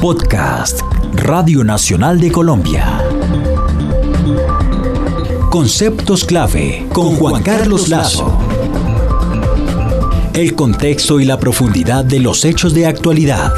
Podcast Radio Nacional de Colombia. Conceptos clave con Juan Carlos Lazo. El contexto y la profundidad de los hechos de actualidad.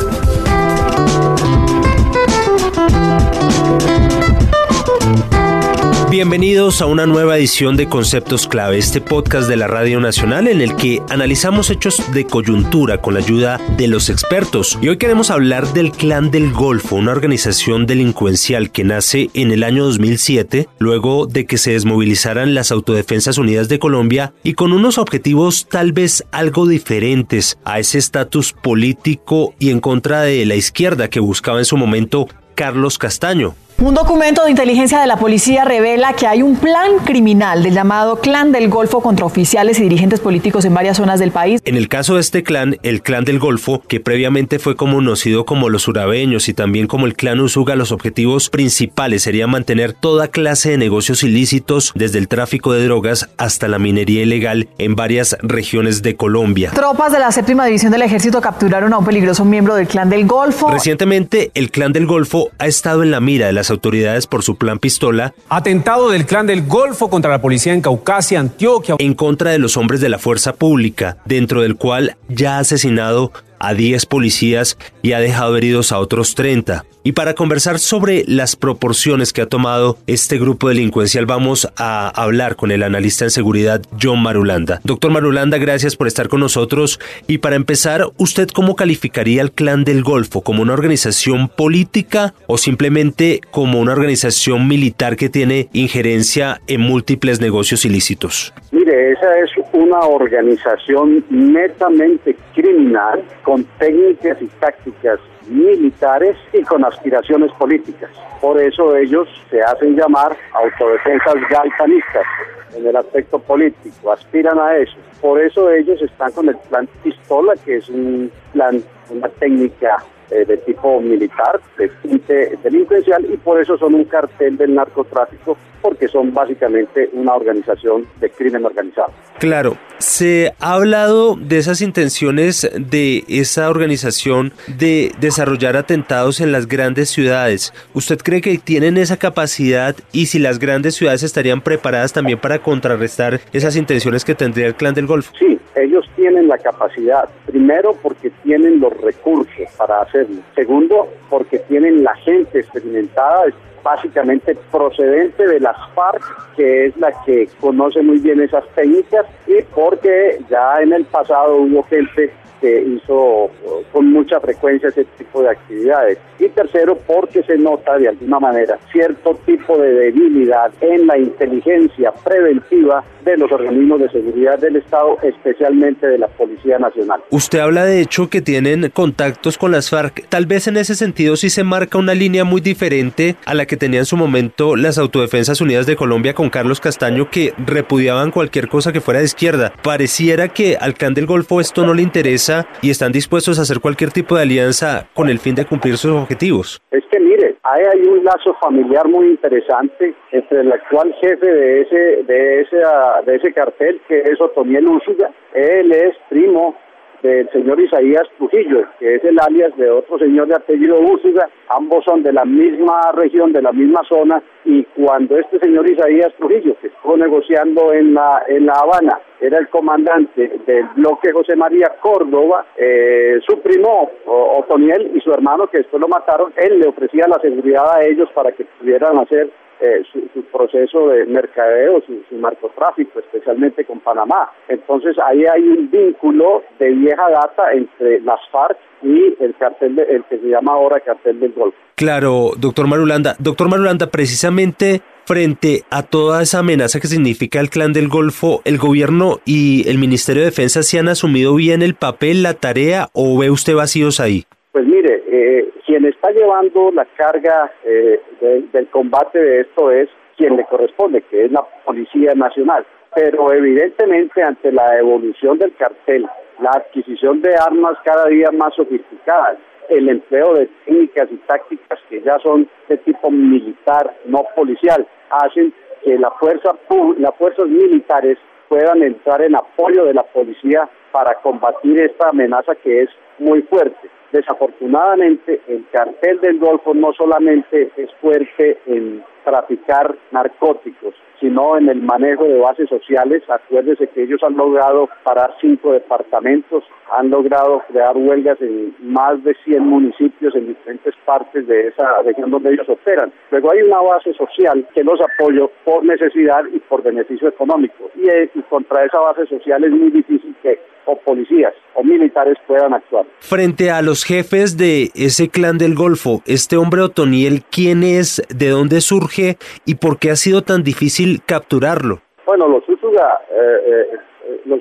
Bienvenidos a una nueva edición de Conceptos Clave, este podcast de la Radio Nacional en el que analizamos hechos de coyuntura con la ayuda de los expertos. Y hoy queremos hablar del Clan del Golfo, una organización delincuencial que nace en el año 2007, luego de que se desmovilizaran las Autodefensas Unidas de Colombia y con unos objetivos tal vez algo diferentes a ese estatus político y en contra de la izquierda que buscaba en su momento Carlos Castaño. Un documento de inteligencia de la policía revela que hay un plan criminal del llamado Clan del Golfo contra oficiales y dirigentes políticos en varias zonas del país. En el caso de este clan, el Clan del Golfo, que previamente fue conocido como los urabeños y también como el Clan Usuga, los objetivos principales serían mantener toda clase de negocios ilícitos, desde el tráfico de drogas hasta la minería ilegal en varias regiones de Colombia. Tropas de la séptima división del ejército capturaron a un peligroso miembro del Clan del Golfo. Recientemente, el Clan del Golfo ha estado en la mira de las autoridades por su plan pistola. Atentado del clan del Golfo contra la policía en Caucasia, Antioquia. En contra de los hombres de la fuerza pública, dentro del cual ya ha asesinado a 10 policías y ha dejado heridos a otros 30. Y para conversar sobre las proporciones que ha tomado este grupo delincuencial vamos a hablar con el analista en seguridad John Marulanda. Doctor Marulanda, gracias por estar con nosotros. Y para empezar, ¿usted cómo calificaría al Clan del Golfo? ¿Como una organización política o simplemente como una organización militar que tiene injerencia en múltiples negocios ilícitos? Mire, esa es una organización netamente criminal con técnicas y tácticas militares y con aspiraciones políticas. Por eso ellos se hacen llamar autodefensas gaitanistas en el aspecto político, aspiran a eso. Por eso ellos están con el plan pistola, que es un plan, una técnica eh, de tipo militar, de tinte delincuencial, y por eso son un cartel del narcotráfico, porque son básicamente una organización de crimen organizado. Claro, se ha hablado de esas intenciones de esa organización de desarrollar atentados en las grandes ciudades. ¿Usted cree que tienen esa capacidad y si las grandes ciudades estarían preparadas también para contrarrestar esas intenciones que tendría el Clan del Golfo? Sí, ellos tienen la capacidad, primero porque tienen los recursos para hacerlo, segundo porque tienen la gente experimentada, básicamente procedente de las FARC, que es la que conoce muy bien esas técnicas, y porque ya en el pasado hubo gente que hizo con mucha frecuencia ese tipo de actividades. Y tercero, porque se nota de alguna manera cierto tipo de debilidad en la inteligencia preventiva de los organismos de seguridad del Estado, especialmente de la Policía Nacional. Usted habla de hecho que tienen contactos con las FARC. Tal vez en ese sentido sí se marca una línea muy diferente a la que tenían en su momento las Autodefensas Unidas de Colombia con Carlos Castaño que repudiaban cualquier cosa que fuera de izquierda. Pareciera que al Clan del Golfo esto no le interesa y están dispuestos a hacer cualquier tipo de alianza con el fin de cumplir sus objetivos. Es que mire, ahí hay un lazo familiar muy interesante entre el actual jefe de ese de ese de ese cartel que es Otoniel Úsuga. Él es primo del señor Isaías Trujillo, que es el alias de otro señor de apellido Úsuga. Ambos son de la misma región, de la misma zona, y cuando este señor Isaías Trujillo, que estuvo negociando en la, en La Habana, era el comandante del bloque José María Córdoba, eh, su primo Otoniel y su hermano, que después lo mataron, él le ofrecía la seguridad a ellos para que pudieran hacer eh, su, proceso de mercadeo, su, su, narcotráfico, especialmente con Panamá. Entonces ahí hay un vínculo de vieja data entre las FARC y el cartel, de, el que se llama ahora cartel del Golfo. Claro, doctor Marulanda. Doctor Marulanda, precisamente frente a toda esa amenaza que significa el clan del Golfo, ¿el gobierno y el Ministerio de Defensa se han asumido bien el papel, la tarea o ve usted vacíos ahí? Pues mire, eh, quien está llevando la carga eh, del combate de esto es quien le corresponde, que es la Policía Nacional. Pero evidentemente ante la evolución del cartel, la adquisición de armas cada día más sofisticadas, el empleo de técnicas y tácticas que ya son de tipo militar, no policial, hacen que la fuerza, las fuerzas militares puedan entrar en apoyo de la policía para combatir esta amenaza que es muy fuerte. Desafortunadamente, el cartel del Golfo no solamente es fuerte en traficar narcóticos, sino en el manejo de bases sociales. Acuérdese que ellos han logrado parar cinco departamentos, han logrado crear huelgas en más de 100 municipios en diferentes partes de esa región donde ellos operan. Luego hay una base social que los apoya por necesidad y por beneficio económico. Eh, y contra esa base social es muy difícil que o policías o militares puedan actuar. Frente a los jefes de ese clan del Golfo, este hombre Otoniel, ¿quién es, de dónde surge y por qué ha sido tan difícil capturarlo? Bueno, los Úsuga, eh, eh, los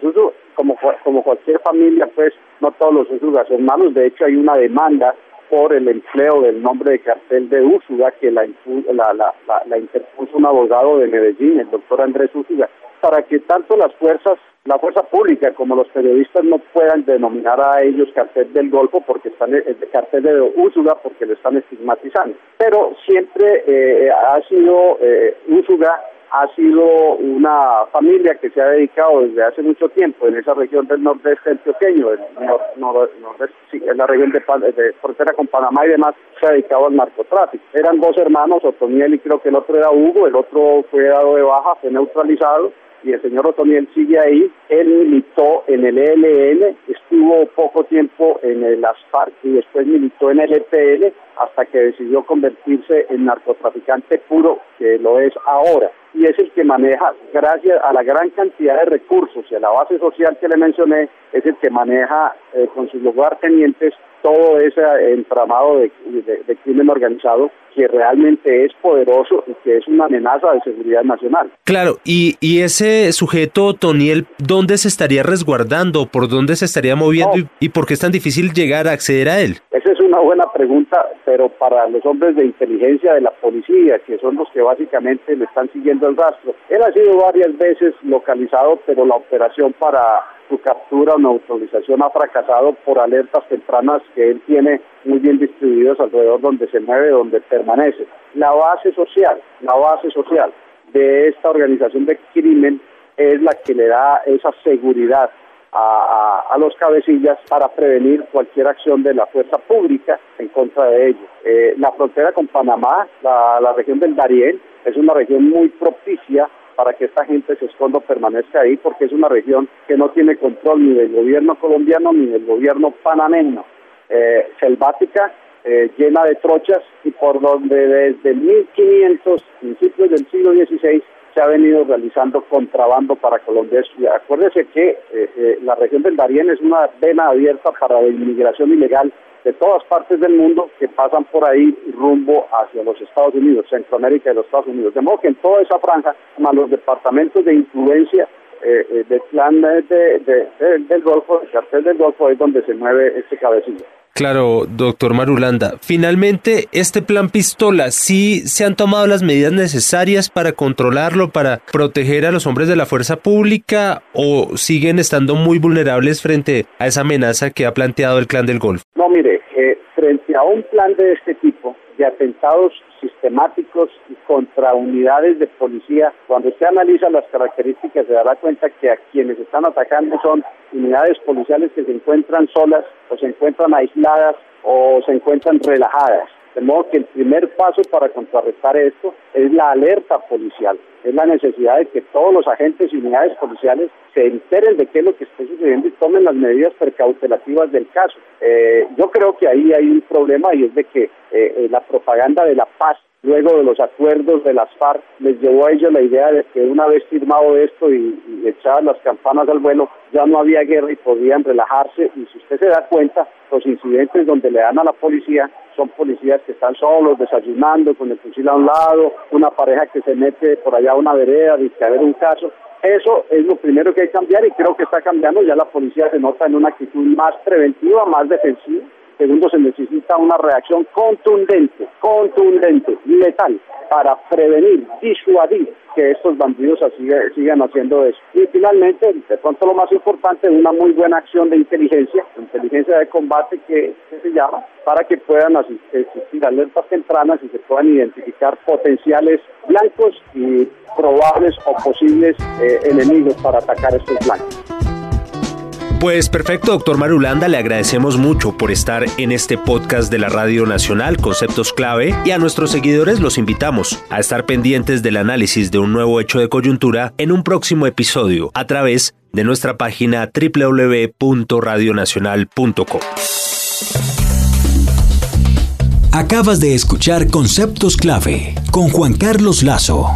como, como cualquier familia, pues no todos los Úsuga son malos, de hecho hay una demanda por el empleo del nombre de cartel de Úsuga que la, la, la, interpuso un abogado de Medellín, el doctor Andrés Úsuga, para que tanto las fuerzas la fuerza pública como los periodistas no puedan denominar a ellos cartel del Golfo porque están el cartel de Úsuga porque lo están estigmatizando. Pero siempre eh, ha sido eh, Úsuga ha sido una familia que se ha dedicado desde hace mucho tiempo en esa región del nordeste antioqueño, en la región de, frontera con Panamá y demás, se ha dedicado al narcotráfico. Eran dos hermanos, Otoniel y creo que el otro era Hugo, el otro fue dado de baja, fue neutralizado y el señor Otoniel sigue ahí. Él militó en el ELN, estuvo poco tiempo en el ASFAR y después militó en el EPL hasta que decidió convertirse en narcotraficante puro, que lo es ahora. Y es el que maneja, gracias a la gran cantidad de recursos y a la base social que le mencioné, es el que maneja eh, con sus lugartenientes todo ese entramado de, crimen organizado que realmente es poderoso y que es una amenaza de seguridad nacional. Claro, y, y ese sujeto, Toniel, ¿dónde se estaría resguardando? ¿Por dónde se estaría moviendo? Y, por qué es tan difícil llegar a acceder a él? Esa es una buena pregunta, pero para los hombres de inteligencia de la policía, que son los que básicamente le están siguiendo el rastro, él ha sido varias veces localizado, pero la operación para su captura o neutralización ha fracasado por alertas tempranas que él tiene muy bien distribuidos alrededor donde se mueve, donde permanece. La base social, la base social de esta organización de crimen es la que le da esa seguridad a, los cabecillas para prevenir cualquier acción de la fuerza pública en contra de ellos. Eh, la frontera con Panamá, la, la región del Darién, es una región muy propicia para que esta gente se esconda o permanezca ahí, porque es una región que no tiene control ni del gobierno colombiano ni del gobierno panameño. Eh, selvática, eh, llena de trochas y por donde desde 1500, principios del siglo XVI, se ha venido realizando contrabando para Colombia. Acuérdese que eh, la región del Darién es una vena abierta para la inmigración ilegal de todas partes del mundo que pasan por ahí rumbo hacia los Estados Unidos, Centroamérica y los Estados Unidos. De modo que en toda esa franja, más los departamentos de influencia eh, eh, del plan del Golfo, del cartel del Golfo, es donde se mueve este cabecillo. Claro, doctor Marulanda. Finalmente, este plan pistola, ¿sí se han tomado las medidas necesarias para controlarlo, para proteger a los hombres de la fuerza pública o siguen estando muy vulnerables frente a esa amenaza que ha planteado el clan del Golfo? No, mire, eh, frente a un plan de este tipo, de atentados sistemáticos contra unidades de policía. Cuando usted analiza las características se dará cuenta que a quienes están atacando son unidades policiales que se encuentran solas o se encuentran aisladas o se encuentran relajadas. De modo que el primer paso para contrarrestar esto es la alerta policial, es la necesidad de que todos los agentes y unidades policiales se enteren de qué es lo que está sucediendo y tomen las medidas precautelativas del caso. Eh, yo creo que ahí hay un problema y es de que eh, eh, la propaganda de la paz luego de los acuerdos de las FARC, les llevó a ellos la idea de que una vez firmado esto y, echaban las campanas al vuelo, ya no había guerra y podían relajarse. Y si usted se da cuenta, los incidentes donde le dan a la policía son policías que están solos, desayunando, con el fusil a un lado, una pareja que se mete por allá a una vereda, dice haber un caso. Eso es lo primero que hay que cambiar y creo que está cambiando. Ya la policía se nota en una actitud más preventiva, más defensiva Segundo, se necesita una reacción contundente, contundente, letal, para prevenir, disuadir que estos bandidos así, sigan haciendo eso. Y finalmente, de pronto lo más importante, una muy buena acción de inteligencia, inteligencia de combate que, se llama, para que puedan existir alertas tempranas y se puedan identificar potenciales blancos y probables o posibles eh, enemigos para atacar estos blancos. Pues perfecto, doctor Marulanda, le agradecemos mucho por estar en este podcast de la Radio Nacional, Conceptos Clave, y a nuestros seguidores los invitamos a estar pendientes del análisis de un nuevo hecho de coyuntura en un próximo episodio a través de nuestra página www.radionacional.com. Acabas de escuchar Conceptos Clave con Juan Carlos Lazo.